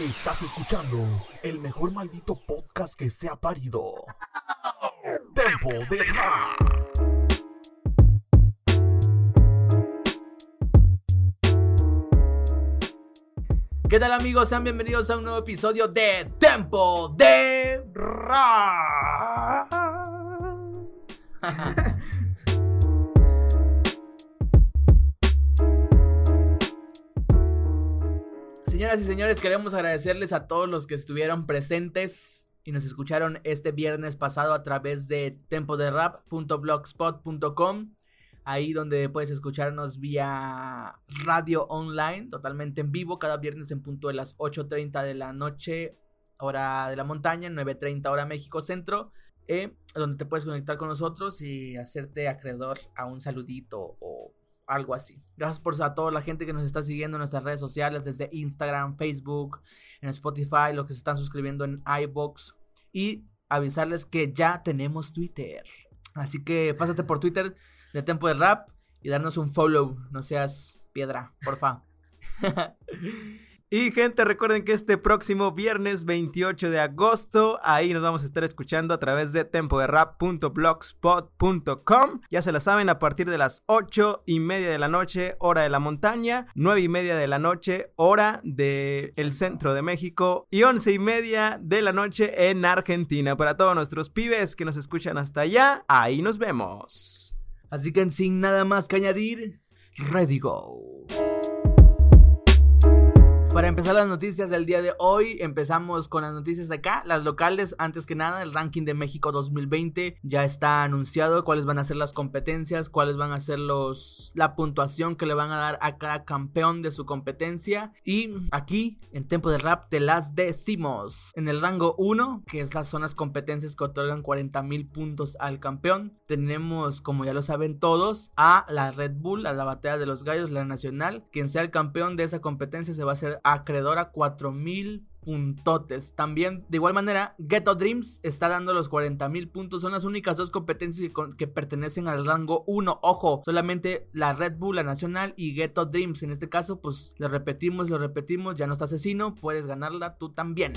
Estás escuchando el mejor maldito podcast que se ha parido. Tempo de Rap. ¿Qué tal amigos? Sean bienvenidos a un nuevo episodio de Tempo de Rap. Señoras y señores, queremos agradecerles a todos los que estuvieron presentes y nos escucharon este viernes pasado a través de tempoderap.blogspot.com ahí donde puedes escucharnos vía radio online, totalmente en vivo, cada viernes en punto de las 8.30 de la noche, hora de la montaña, 9.30 hora México Centro, eh, donde te puedes conectar con nosotros y hacerte acreedor a un saludito o algo así. Gracias por a toda la gente que nos está siguiendo en nuestras redes sociales, desde Instagram, Facebook, en Spotify, los que se están suscribiendo en iBox y avisarles que ya tenemos Twitter. Así que pásate por Twitter de Tempo de Rap y darnos un follow. No seas piedra, porfa. Y gente, recuerden que este próximo viernes 28 de agosto, ahí nos vamos a estar escuchando a través de tempoderap.blogspot.com. Ya se la saben, a partir de las 8 y media de la noche, hora de la montaña, 9 y media de la noche, hora del centro de México, y 11 y media de la noche en Argentina. Para todos nuestros pibes que nos escuchan hasta allá, ahí nos vemos. Así que sin nada más que añadir, ready go. Para empezar las noticias del día de hoy, empezamos con las noticias de acá, las locales. Antes que nada, el ranking de México 2020 ya está anunciado cuáles van a ser las competencias, cuáles van a ser los la puntuación que le van a dar a cada campeón de su competencia. Y aquí, en Tempo de Rap, te las decimos. En el rango 1, que es las zonas competencias que otorgan 40 mil puntos al campeón, tenemos, como ya lo saben todos, a la Red Bull, a la batalla de los gallos, la nacional. Quien sea el campeón de esa competencia se va a hacer acreedor a 4000 puntotes. También, de igual manera, Ghetto Dreams está dando los 40 mil puntos. Son las únicas dos competencias que, que, pertenecen al rango 1. Ojo, solamente la Red Bull, la Nacional y Ghetto Dreams. En este caso, pues lo repetimos, lo repetimos. Ya no está asesino, puedes ganarla tú también.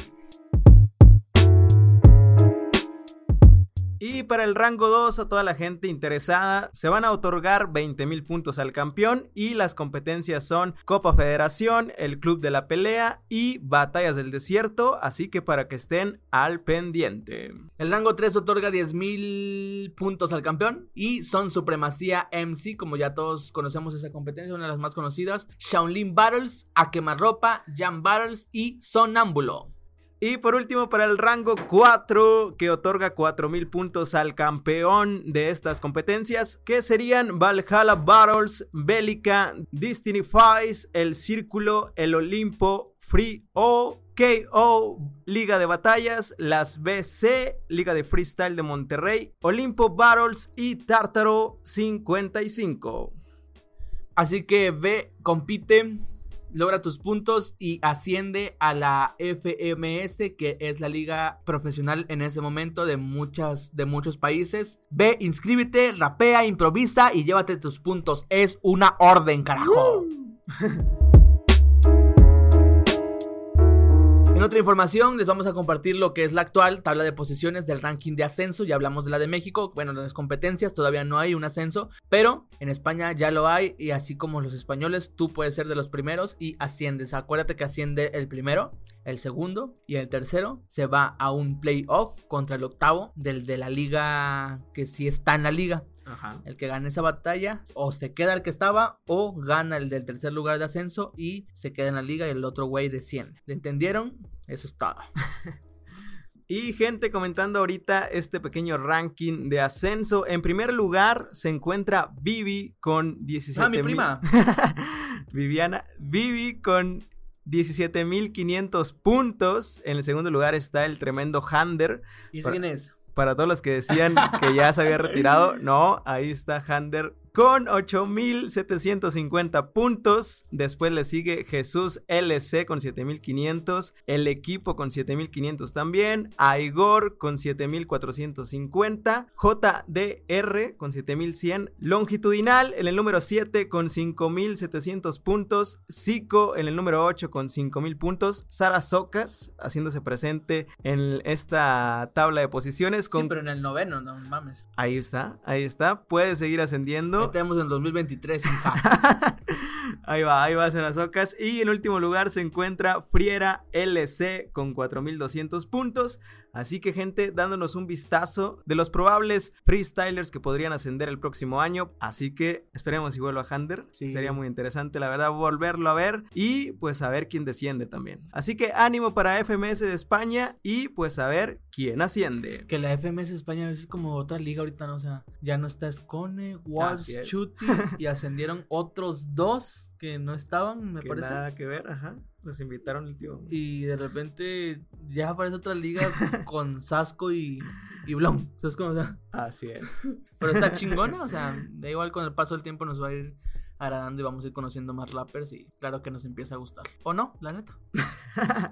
Y para el rango 2, a toda la gente interesada, se van a otorgar 20 mil puntos al campeón y las competencias son Copa Federación, el Club de la Pelea y Batallas del Desierto, así que para que estén al pendiente. El rango 3 otorga 10 mil puntos al campeón y son Supremacía MC, como ya todos conocemos esa competencia, una de las más conocidas, Shaolin Battles, A Quemarropa, Jam Battles y Sonámbulo. Y por último, para el rango 4, que otorga 4000 puntos al campeón de estas competencias, que serían Valhalla Battles, Bélica, Destiny Fights, El Círculo, El Olimpo, Free O, KO, Liga de Batallas, las BC, Liga de Freestyle de Monterrey, Olimpo Battles y Tártaro 55. Así que ve, compite logra tus puntos y asciende a la FMS, que es la liga profesional en ese momento de, muchas, de muchos países. Ve, inscríbete, rapea, improvisa y llévate tus puntos. Es una orden, carajo. En otra información les vamos a compartir lo que es la actual tabla de posiciones del ranking de ascenso. Ya hablamos de la de México. Bueno, las competencias todavía no hay un ascenso, pero en España ya lo hay y así como los españoles, tú puedes ser de los primeros y asciendes. Acuérdate que asciende el primero, el segundo y el tercero. Se va a un playoff contra el octavo del de la liga que sí está en la liga. Ajá. El que gane esa batalla o se queda el que estaba o gana el del tercer lugar de ascenso y se queda en la liga y el otro güey desciende. ¿Le entendieron? Eso es todo. Y gente comentando ahorita este pequeño ranking de ascenso. En primer lugar se encuentra Vivi con 17. Ah, mi prima. Viviana. Vivi con 17.500 puntos. En el segundo lugar está el tremendo Hander. ¿Y quién es? Para todos los que decían que ya se había retirado, no, ahí está Hander con 8750 puntos. Después le sigue Jesús LC con 7500. El equipo con 7500 también. Aigor con 7450. JDR con 7100. Longitudinal en el número 7 con 5700 puntos. Zico en el número 8 con 5000 puntos. Sara Socas haciéndose presente en esta tabla de posiciones. Con... Sí, pero en el noveno, no mames. Ahí está, ahí está. Puede seguir ascendiendo. Estamos en 2023, hija. ahí va, ahí va a ser las ocas. Y en último lugar se encuentra Friera LC con 4200 puntos. Así que gente, dándonos un vistazo de los probables freestylers que podrían ascender el próximo año. Así que esperemos si vuelva a Hander. Sería muy interesante, la verdad, volverlo a ver y pues a ver quién desciende también. Así que ánimo para FMS de España y pues a ver quién asciende. Que la FMS de España es como otra liga ahorita, ¿no? O sea, ya no está Scone, Was, Shooting y ascendieron otros dos que no estaban, me parece. Nada que ver, ajá. Los invitaron el tío. Y de repente ya aparece otra liga con Sasco y, y Blom. Así es. Pero está chingona, o sea, da igual con el paso del tiempo nos va a ir agradando y vamos a ir conociendo más rappers y claro que nos empieza a gustar. ¿O no? La neta.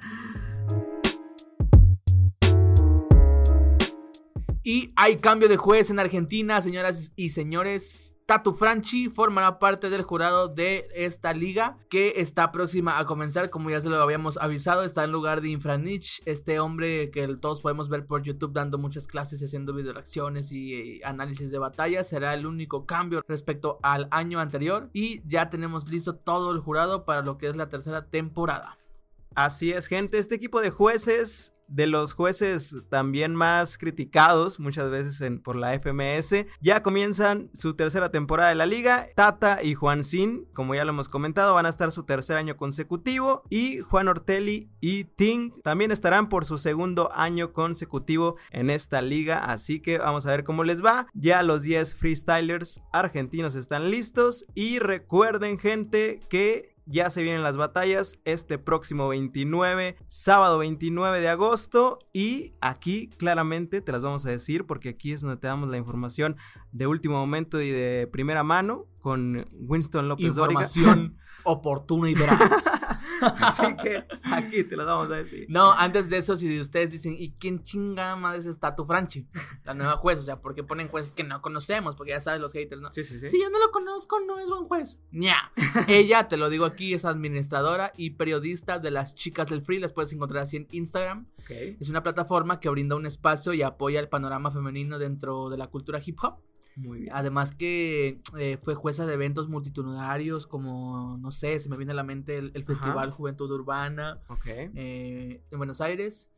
y hay cambio de juez en Argentina, señoras y señores. Tatu Franchi formará parte del jurado de esta liga que está próxima a comenzar, como ya se lo habíamos avisado, está en lugar de Infranich, este hombre que todos podemos ver por YouTube dando muchas clases y haciendo video reacciones y eh, análisis de batalla, será el único cambio respecto al año anterior. Y ya tenemos listo todo el jurado para lo que es la tercera temporada. Así es, gente. Este equipo de jueces, de los jueces también más criticados muchas veces por la FMS, ya comienzan su tercera temporada de la liga. Tata y Juan Sin, como ya lo hemos comentado, van a estar su tercer año consecutivo. Y Juan Ortelli y Ting también estarán por su segundo año consecutivo en esta liga. Así que vamos a ver cómo les va. Ya los 10 freestylers argentinos están listos. Y recuerden, gente, que ya se vienen las batallas este próximo 29, sábado 29 de agosto. Y aquí claramente te las vamos a decir porque aquí es donde te damos la información de último momento y de primera mano con Winston López Información oportuna y veraz. Así que aquí te lo vamos a decir. No, antes de eso, si ustedes dicen, ¿y quién chingada madre es Tatu Franchi? La nueva juez, o sea, ¿por qué ponen jueces que no conocemos? Porque ya sabes los haters, ¿no? Sí, sí, sí. Si yo no lo conozco, no es buen juez. ¡Nya! Ella, te lo digo aquí, es administradora y periodista de las chicas del free. Las puedes encontrar así en Instagram. Okay. Es una plataforma que brinda un espacio y apoya el panorama femenino dentro de la cultura hip hop. Muy bien. Además que eh, fue jueza de eventos multitudinarios como, no sé, se me viene a la mente el, Festival Juventud Urbana eh, en Buenos Aires.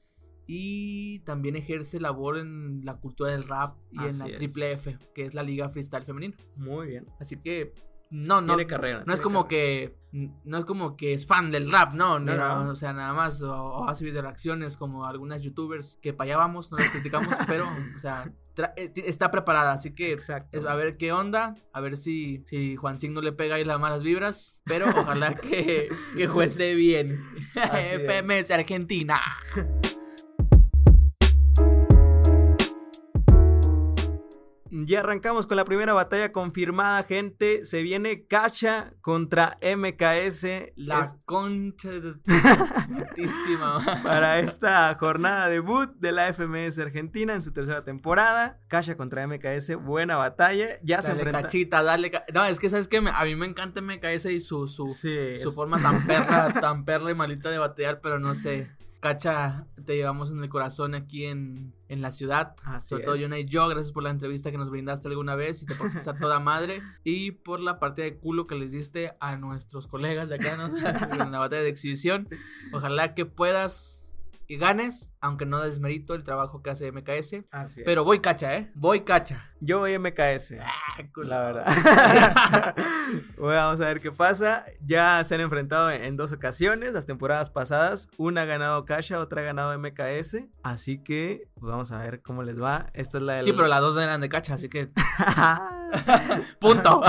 Y también ejerce labor en la cultura del rap y en la Triple F, que es la Liga Freestyle Femenino. Muy bien. Así que no, no. Tiene carrera. No es como que. No es como que es fan del rap, no, no, o sea, nada más. O, hace video reacciones como algunas youtubers que para allá vamos, no las criticamos, pero, o sea, está preparada, así que Exacto. a ver qué onda, a ver si, si Juan Signo le pega ahí las malas vibras, pero ojalá que, que juece bien. FMS Argentina. Ya arrancamos con la primera batalla confirmada, gente. Se viene Cacha contra MKS. La concha de Para esta jornada debut de la FMS Argentina en su tercera temporada. Cacha contra MKS, buena batalla. Ya se enfrenta. Cachita, dale. No, es que sabes que a mí me encanta MKS y su, su, su forma tan perra, tan perra y malita de batear, pero no sé. Cacha, te llevamos en el corazón aquí en, en la ciudad. Así Sobre todo Yona y yo, gracias por la entrevista que nos brindaste alguna vez y te portaste a toda madre. Y por la parte de culo que les diste a nuestros colegas de acá, ¿no? en la batalla de exhibición. Ojalá que puedas ganes, aunque no desmerito el trabajo que hace MKS. Así pero voy cacha, ¿eh? Voy cacha. Yo voy MKS. Ah, la verdad. vamos a ver qué pasa. Ya se han enfrentado en dos ocasiones, las temporadas pasadas. Una ha ganado Cacha, otra ha ganado MKS. Así que pues vamos a ver cómo les va. Esta es la Sí, pero las dos eran de Cacha, así que. Punto.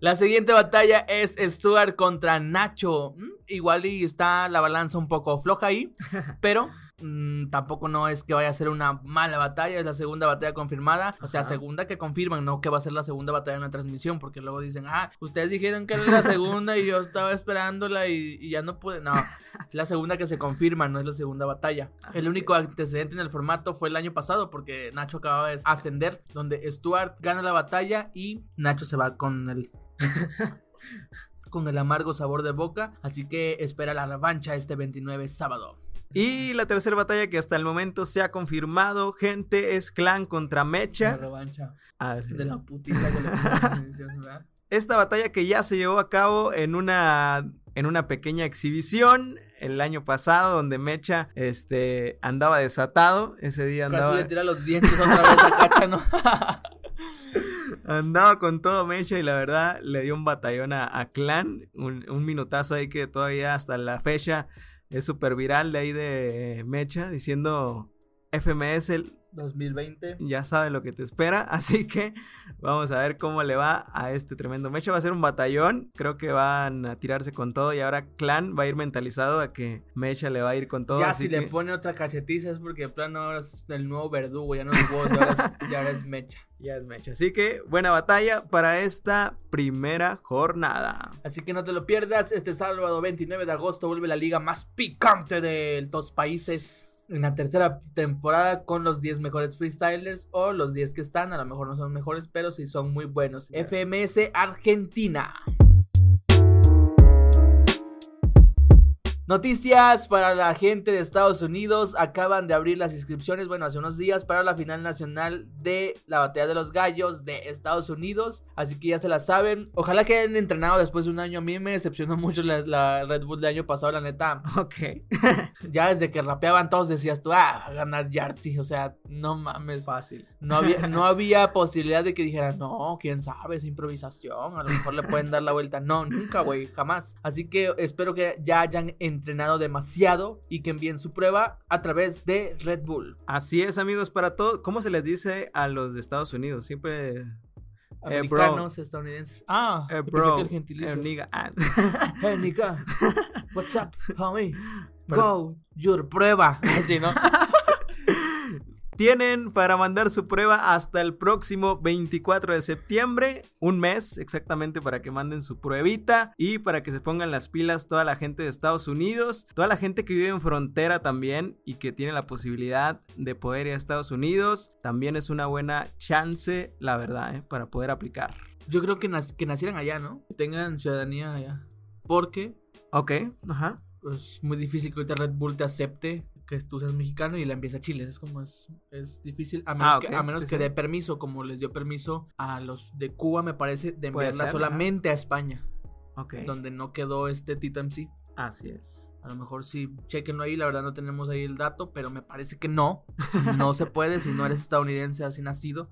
La siguiente batalla es Stuart contra Nacho. Mm, igual y está la balanza un poco floja ahí, pero mm, tampoco no es que vaya a ser una mala batalla, es la segunda batalla confirmada. O sea, Ajá. segunda que confirman, no que va a ser la segunda batalla en la transmisión, porque luego dicen, ah, ustedes dijeron que era la segunda y yo estaba esperándola y, y ya no pude. No, es la segunda que se confirma, no es la segunda batalla. El único antecedente en el formato fue el año pasado, porque Nacho acababa de ascender, donde Stuart gana la batalla y Nacho se va con el. con el amargo sabor de boca, así que espera la revancha este 29 sábado. Y la tercera batalla que hasta el momento se ha confirmado, gente, es Clan contra La Mecha. revancha Ah, sí. de la putiza que. Esta batalla que ya se llevó a cabo en una, en una pequeña exhibición el año pasado, donde Mecha este, andaba desatado. Ese día Casi andaba, le tira los dientes otra vez a Cacha, ¿no? andaba con todo Mecha y la verdad le dio un batallón a, Clan. Un, un minutazo ahí que todavía hasta la fecha es súper viral de ahí de Mecha diciendo FMS. El- 2020. ya sabe lo que te espera, así que vamos a ver cómo le va a este tremendo Mecha. Va a ser un batallón, creo que van a tirarse con todo y ahora Clan va a ir mentalizado a que Mecha le va a ir con todo. Ya así si le pone otra cachetiza es porque de plano ahora es el nuevo verdugo, ya no es vos, ya es, ya ahora es mecha. Ya es Mecha. Así que buena batalla para esta primera jornada. Así que no te lo pierdas, este sábado 29 de agosto vuelve la liga más picante de dos países. En la tercera temporada con los 10 mejores freestylers o los 10 que están, a lo mejor no son mejores, pero sí son muy buenos. FMS Argentina. Noticias para la gente de Estados Unidos. Acaban de abrir las inscripciones, bueno, hace unos días para la final nacional de la batalla de los gallos de Estados Unidos. Así que ya se la saben. Ojalá que hayan entrenado después de un año. A mí me decepcionó mucho la, la Red Bull del año pasado, la neta. Ok. Ya desde que rapeaban todos decías tú, ah, ganar Yartzi. O sea, no mames. Fácil. No había, no había posibilidad de que dijeran, no, quién sabe, es improvisación, a lo mejor le pueden dar la vuelta. No, nunca, güey, jamás. Así que espero que ya hayan entrenado demasiado y que envíen su prueba a través de Red Bull. Así es, amigos, para todo. ¿Cómo se les dice a los de Estados Unidos? Siempre. Eh. Americanos, estadounidenses. Ah, Eh, bro. que el gentilicio. eh, nigga. Ah. Hey, Nika, what's up, homie? Go, your prueba. Así, ¿no? Tienen para mandar su prueba hasta el próximo 24 de septiembre, un mes exactamente para que manden su pruebita y para que se pongan las pilas toda la gente de Estados Unidos, toda la gente que vive en frontera también y que tiene la posibilidad de poder ir a Estados Unidos, también es una buena chance, la verdad, ¿eh? para poder aplicar. Yo creo que, nac- que nacieran allá, ¿no? Que tengan ciudadanía allá. Porque Ok, ajá. es muy difícil que ahorita Red Bull te acepte que tú seas mexicano y la envíes a Chile. Es como es, es difícil. A menos Ah, que, a menos sí, que sí. dé permiso, como les dio permiso a los de Cuba, me parece, de enviarla ser, solamente a España, Ok. donde no quedó este Tito MC. Así es. A lo mejor sí, chequenlo ahí, la verdad no tenemos ahí el dato, pero me parece que no. No se puede si no eres estadounidense así nacido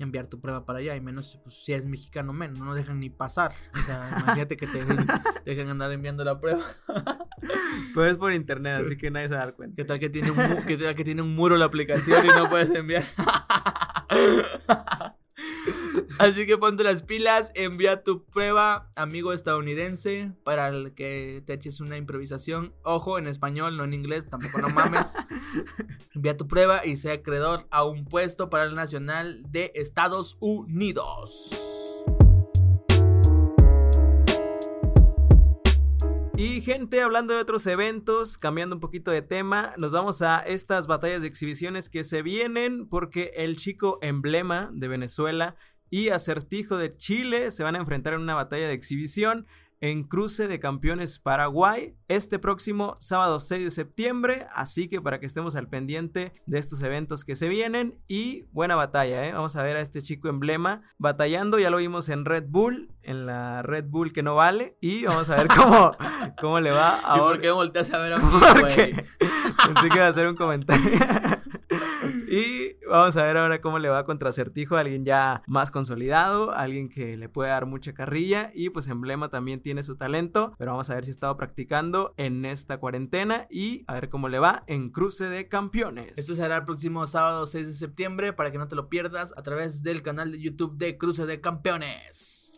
enviar tu prueba para allá y menos pues, si eres mexicano menos, no dejan ni pasar. O sea, imagínate que te dejen andar enviando la prueba. Pero es por internet, así que nadie se va a dar cuenta. ¿Qué tal que tiene un, mu- tal que tiene un muro la aplicación y no puedes enviar? Así que ponte las pilas, envía tu prueba, amigo estadounidense, para el que te eches una improvisación. Ojo, en español, no en inglés, tampoco no mames. Envía tu prueba y sea acreedor a un puesto para el Nacional de Estados Unidos. Y gente, hablando de otros eventos, cambiando un poquito de tema, nos vamos a estas batallas de exhibiciones que se vienen porque el chico emblema de Venezuela y acertijo de Chile se van a enfrentar en una batalla de exhibición en Cruce de Campeones Paraguay este próximo sábado 6 de septiembre, así que para que estemos al pendiente de estos eventos que se vienen y buena batalla, ¿eh? vamos a ver a este chico emblema batallando, ya lo vimos en Red Bull, en la Red Bull que no vale y vamos a ver cómo, cómo le va ¿Y ahora. por qué volteas a ver a mí, pensé que iba a hacer un comentario. y vamos a ver ahora cómo le va contra Acertijo, alguien ya más consolidado, alguien que le puede dar mucha carrilla y pues Emblema también tiene su talento, pero vamos a ver si ha estado practicando en esta cuarentena y a ver cómo le va en cruce de campeones. Esto será el próximo sábado 6 de septiembre para que no te lo pierdas a través del canal de YouTube de Cruce de Campeones.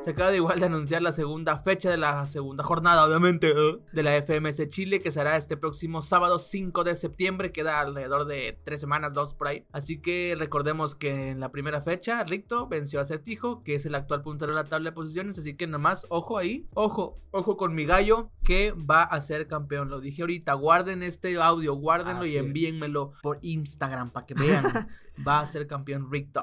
Se acaba de igual de anunciar la segunda fecha de la segunda jornada, obviamente, ¿eh? de la FMS Chile, que será este próximo sábado 5 de septiembre. Queda alrededor de tres semanas, dos por ahí. Así que recordemos que en la primera fecha, Ricto venció a Certijo, que es el actual puntero de la tabla de posiciones. Así que nomás, ojo ahí, ojo, ojo con mi gallo, que va a ser campeón. Lo dije ahorita, guarden este audio, guárdenlo y envíenmelo por Instagram para que vean. va a ser campeón Ricto.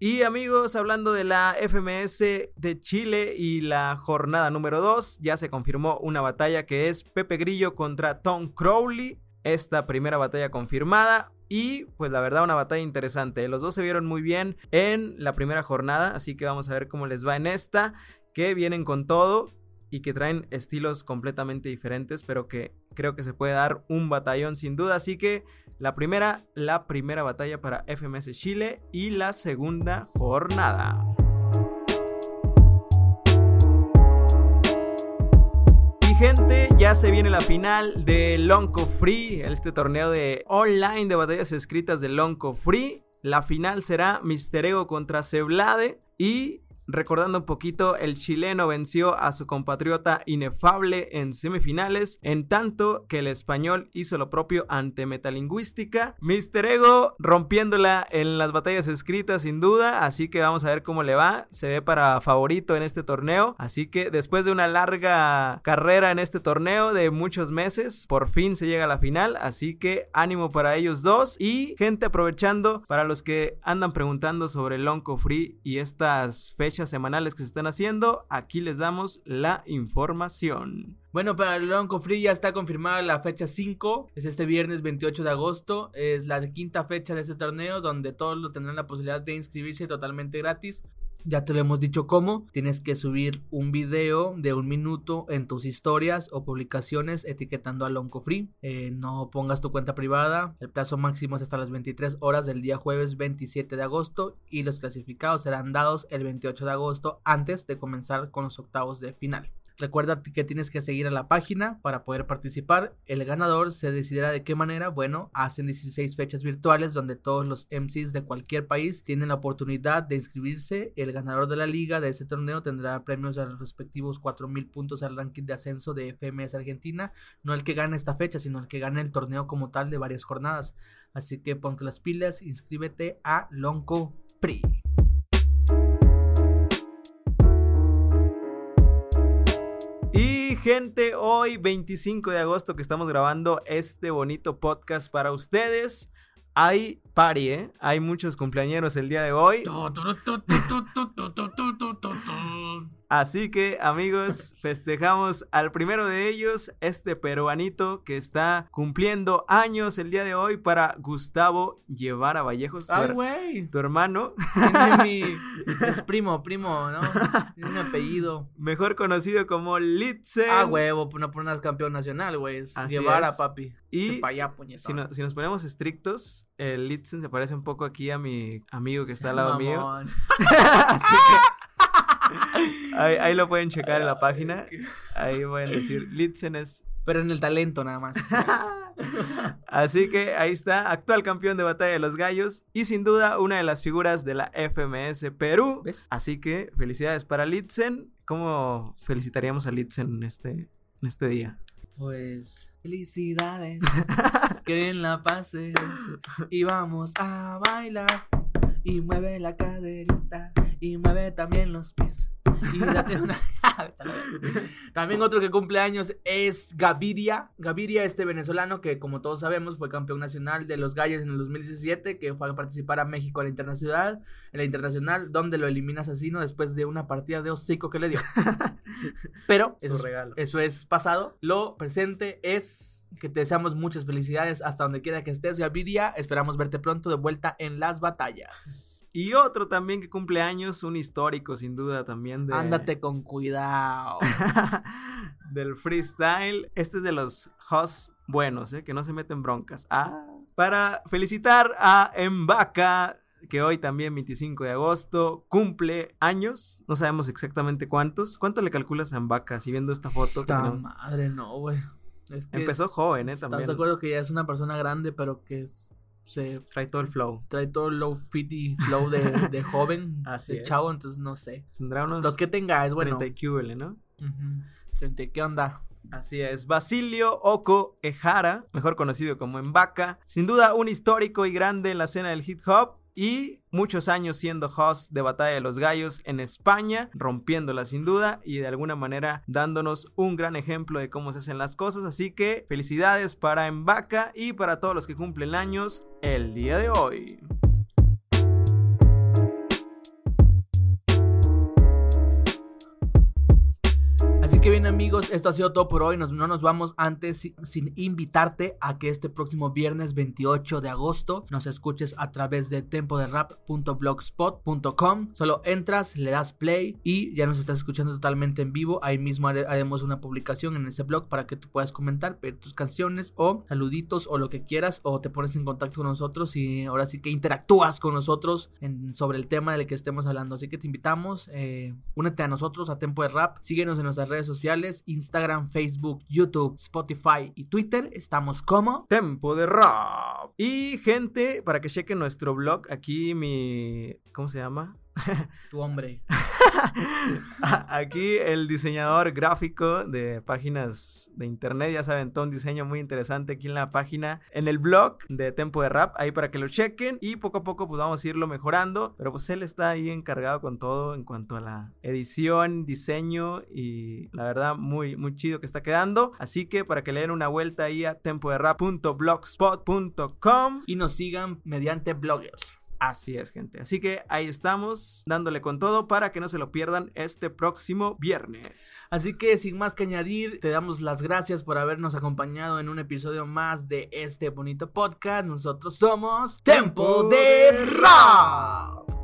Y amigos, hablando de la FMS de Chile y la jornada número 2, ya se confirmó una batalla que es Pepe Grillo contra Tom Crowley. Esta primera batalla confirmada. Y pues la verdad una batalla interesante. Los dos se vieron muy bien en la primera jornada, así que vamos a ver cómo les va en esta. Que vienen con todo y que traen estilos completamente diferentes, pero que creo que se puede dar un batallón sin duda. Así que la primera, la primera batalla para FMS Chile y la segunda jornada. Gente, ya se viene la final de Lonco Free, este torneo de online de batallas escritas de Lonco Free. La final será Mister Ego contra Ceblade y Recordando un poquito, el chileno venció a su compatriota inefable en semifinales, en tanto que el español hizo lo propio ante Metalingüística. Mister Ego rompiéndola en las batallas escritas sin duda, así que vamos a ver cómo le va. Se ve para favorito en este torneo, así que después de una larga carrera en este torneo de muchos meses, por fin se llega a la final, así que ánimo para ellos dos y gente aprovechando para los que andan preguntando sobre el Lonco Free y estas fechas semanales que se están haciendo, aquí les damos la información. Bueno, para el Lonco Free ya está confirmada la fecha 5, es este viernes 28 de agosto, es la quinta fecha de este torneo donde todos tendrán la posibilidad de inscribirse totalmente gratis. Ya te lo hemos dicho cómo. Tienes que subir un video de un minuto en tus historias o publicaciones etiquetando a Lonco Free. Eh, no pongas tu cuenta privada. El plazo máximo es hasta las 23 horas del día jueves 27 de agosto. Y los clasificados serán dados el 28 de agosto antes de comenzar con los octavos de final. Recuerda que tienes que seguir a la página para poder participar. El ganador se decidirá de qué manera. Bueno, hacen 16 fechas virtuales donde todos los MCs de cualquier país tienen la oportunidad de inscribirse. El ganador de la liga de ese torneo tendrá premios a los respectivos 4.000 puntos al ranking de ascenso de FMS Argentina. No el que gane esta fecha, sino el que gane el torneo como tal de varias jornadas. Así que ponte las pilas, inscríbete a Lonco Free. Gente, hoy 25 de agosto que estamos grabando este bonito podcast para ustedes. Hay party, ¿eh? Hay muchos cumpleañeros el día de hoy. Así que amigos, festejamos al primero de ellos, este peruanito que está cumpliendo años el día de hoy para Gustavo llevar a Vallejos. Ay, güey. Tu hermano. mi, es primo, primo, ¿no? Tiene un apellido. Mejor conocido como Litzen. Ah, huevo, no por una campeón nacional, güey. llevar a papi. Y si, si, nos ponemos estrictos, el Litzen se parece un poco aquí a mi amigo que está al lado mío. Así que ahí, lo pueden checar en la página. Ahí pueden decir, Litzen es... Pero en el talento nada más. Así que ahí está, actual campeón de batalla de los gallos y sin duda una de las figuras de la FMS Perú. Así que felicidades para Litzen. ¿Cómo felicitaríamos a Litzen en este, en este día? Pues felicidades, que en la pase y vamos a bailar y mueve la caderita y mueve también los pies. Y date una... También otro que cumple años es Gaviria. Gaviria, este venezolano que, como todos sabemos, fue campeón nacional de los gallos en el 2017, que fue a participar a México en la internacional, en la internacional, donde lo elimina asesino después de una partida de hocico que le dio. Pero eso, eso es pasado. Lo presente es que te deseamos muchas felicidades hasta donde quiera que estés, Gaviria. Esperamos verte pronto de vuelta en las batallas. Y otro también que cumple años, un histórico sin duda también de... Ándate con cuidado. del freestyle. Este es de los hosts buenos, ¿eh? que no se meten broncas. Ah, para felicitar a Embaka, que hoy también 25 de agosto cumple años. No sabemos exactamente cuántos. ¿Cuánto le calculas a Embaka si viendo esta foto? madre, no, güey. Empezó joven, ¿eh? También. ¿Estás de acuerdo que ya es una persona grande, pero que se Trae todo el flow. trae todo el low fit y flow de, de joven, Así de es. chavo, entonces no sé. Tendrá unos Los que tenga, es bueno. 30 y QL, ¿no? Ujú. 30, ¿Qué onda? Así es, Basilio Oko Ejara, mejor conocido como Embaka, sin duda un histórico y grande en la escena del hip hop y muchos años siendo host de Batalla de los Gallos en España, rompiéndola sin duda y de alguna manera dándonos un gran ejemplo de cómo se hacen las cosas, así que felicidades para Embaka y para todos los que cumplen años el día de hoy. Bien amigos, esto ha sido todo por hoy. Nos- no nos vamos antes si- sin invitarte a que este próximo viernes 28 de agosto nos escuches a través de tempoderap.blogspot.com. Solo entras, le das play y ya nos estás escuchando totalmente en vivo. Ahí mismo hare- haremos una publicación en ese blog para que tú puedas comentar, pedir tus canciones o saluditos o lo que quieras o te pones en contacto con nosotros y ahora sí que interactúas con nosotros sobre el tema del que estemos hablando. Así que te invitamos, eh, únete a nosotros a Tempo de Rap, síguenos en nuestras redes sociales, Instagram, Facebook, YouTube, Spotify y Twitter. Estamos como Tempo de rap. Y gente, para que chequen nuestro blog, aquí mi... ¿Cómo se llama? tu hombre. Aquí el diseñador gráfico de páginas de internet, ya saben, todo un diseño muy interesante aquí en la página, en el blog de Tempo de Rap, ahí para que lo chequen y poco a poco pues vamos a irlo mejorando, pero pues él está ahí encargado con todo en cuanto a la edición, diseño y la verdad muy muy chido que está quedando, así que para que le den una vuelta ahí a tempoderap.blogspot.com Y nos sigan mediante bloggers. Así es, gente. Así que ahí estamos, dándole con todo para que no se lo pierdan este próximo viernes. Así que sin más que añadir, te damos las gracias por habernos acompañado en un episodio más de este bonito podcast. Nosotros somos Tempo de Rap.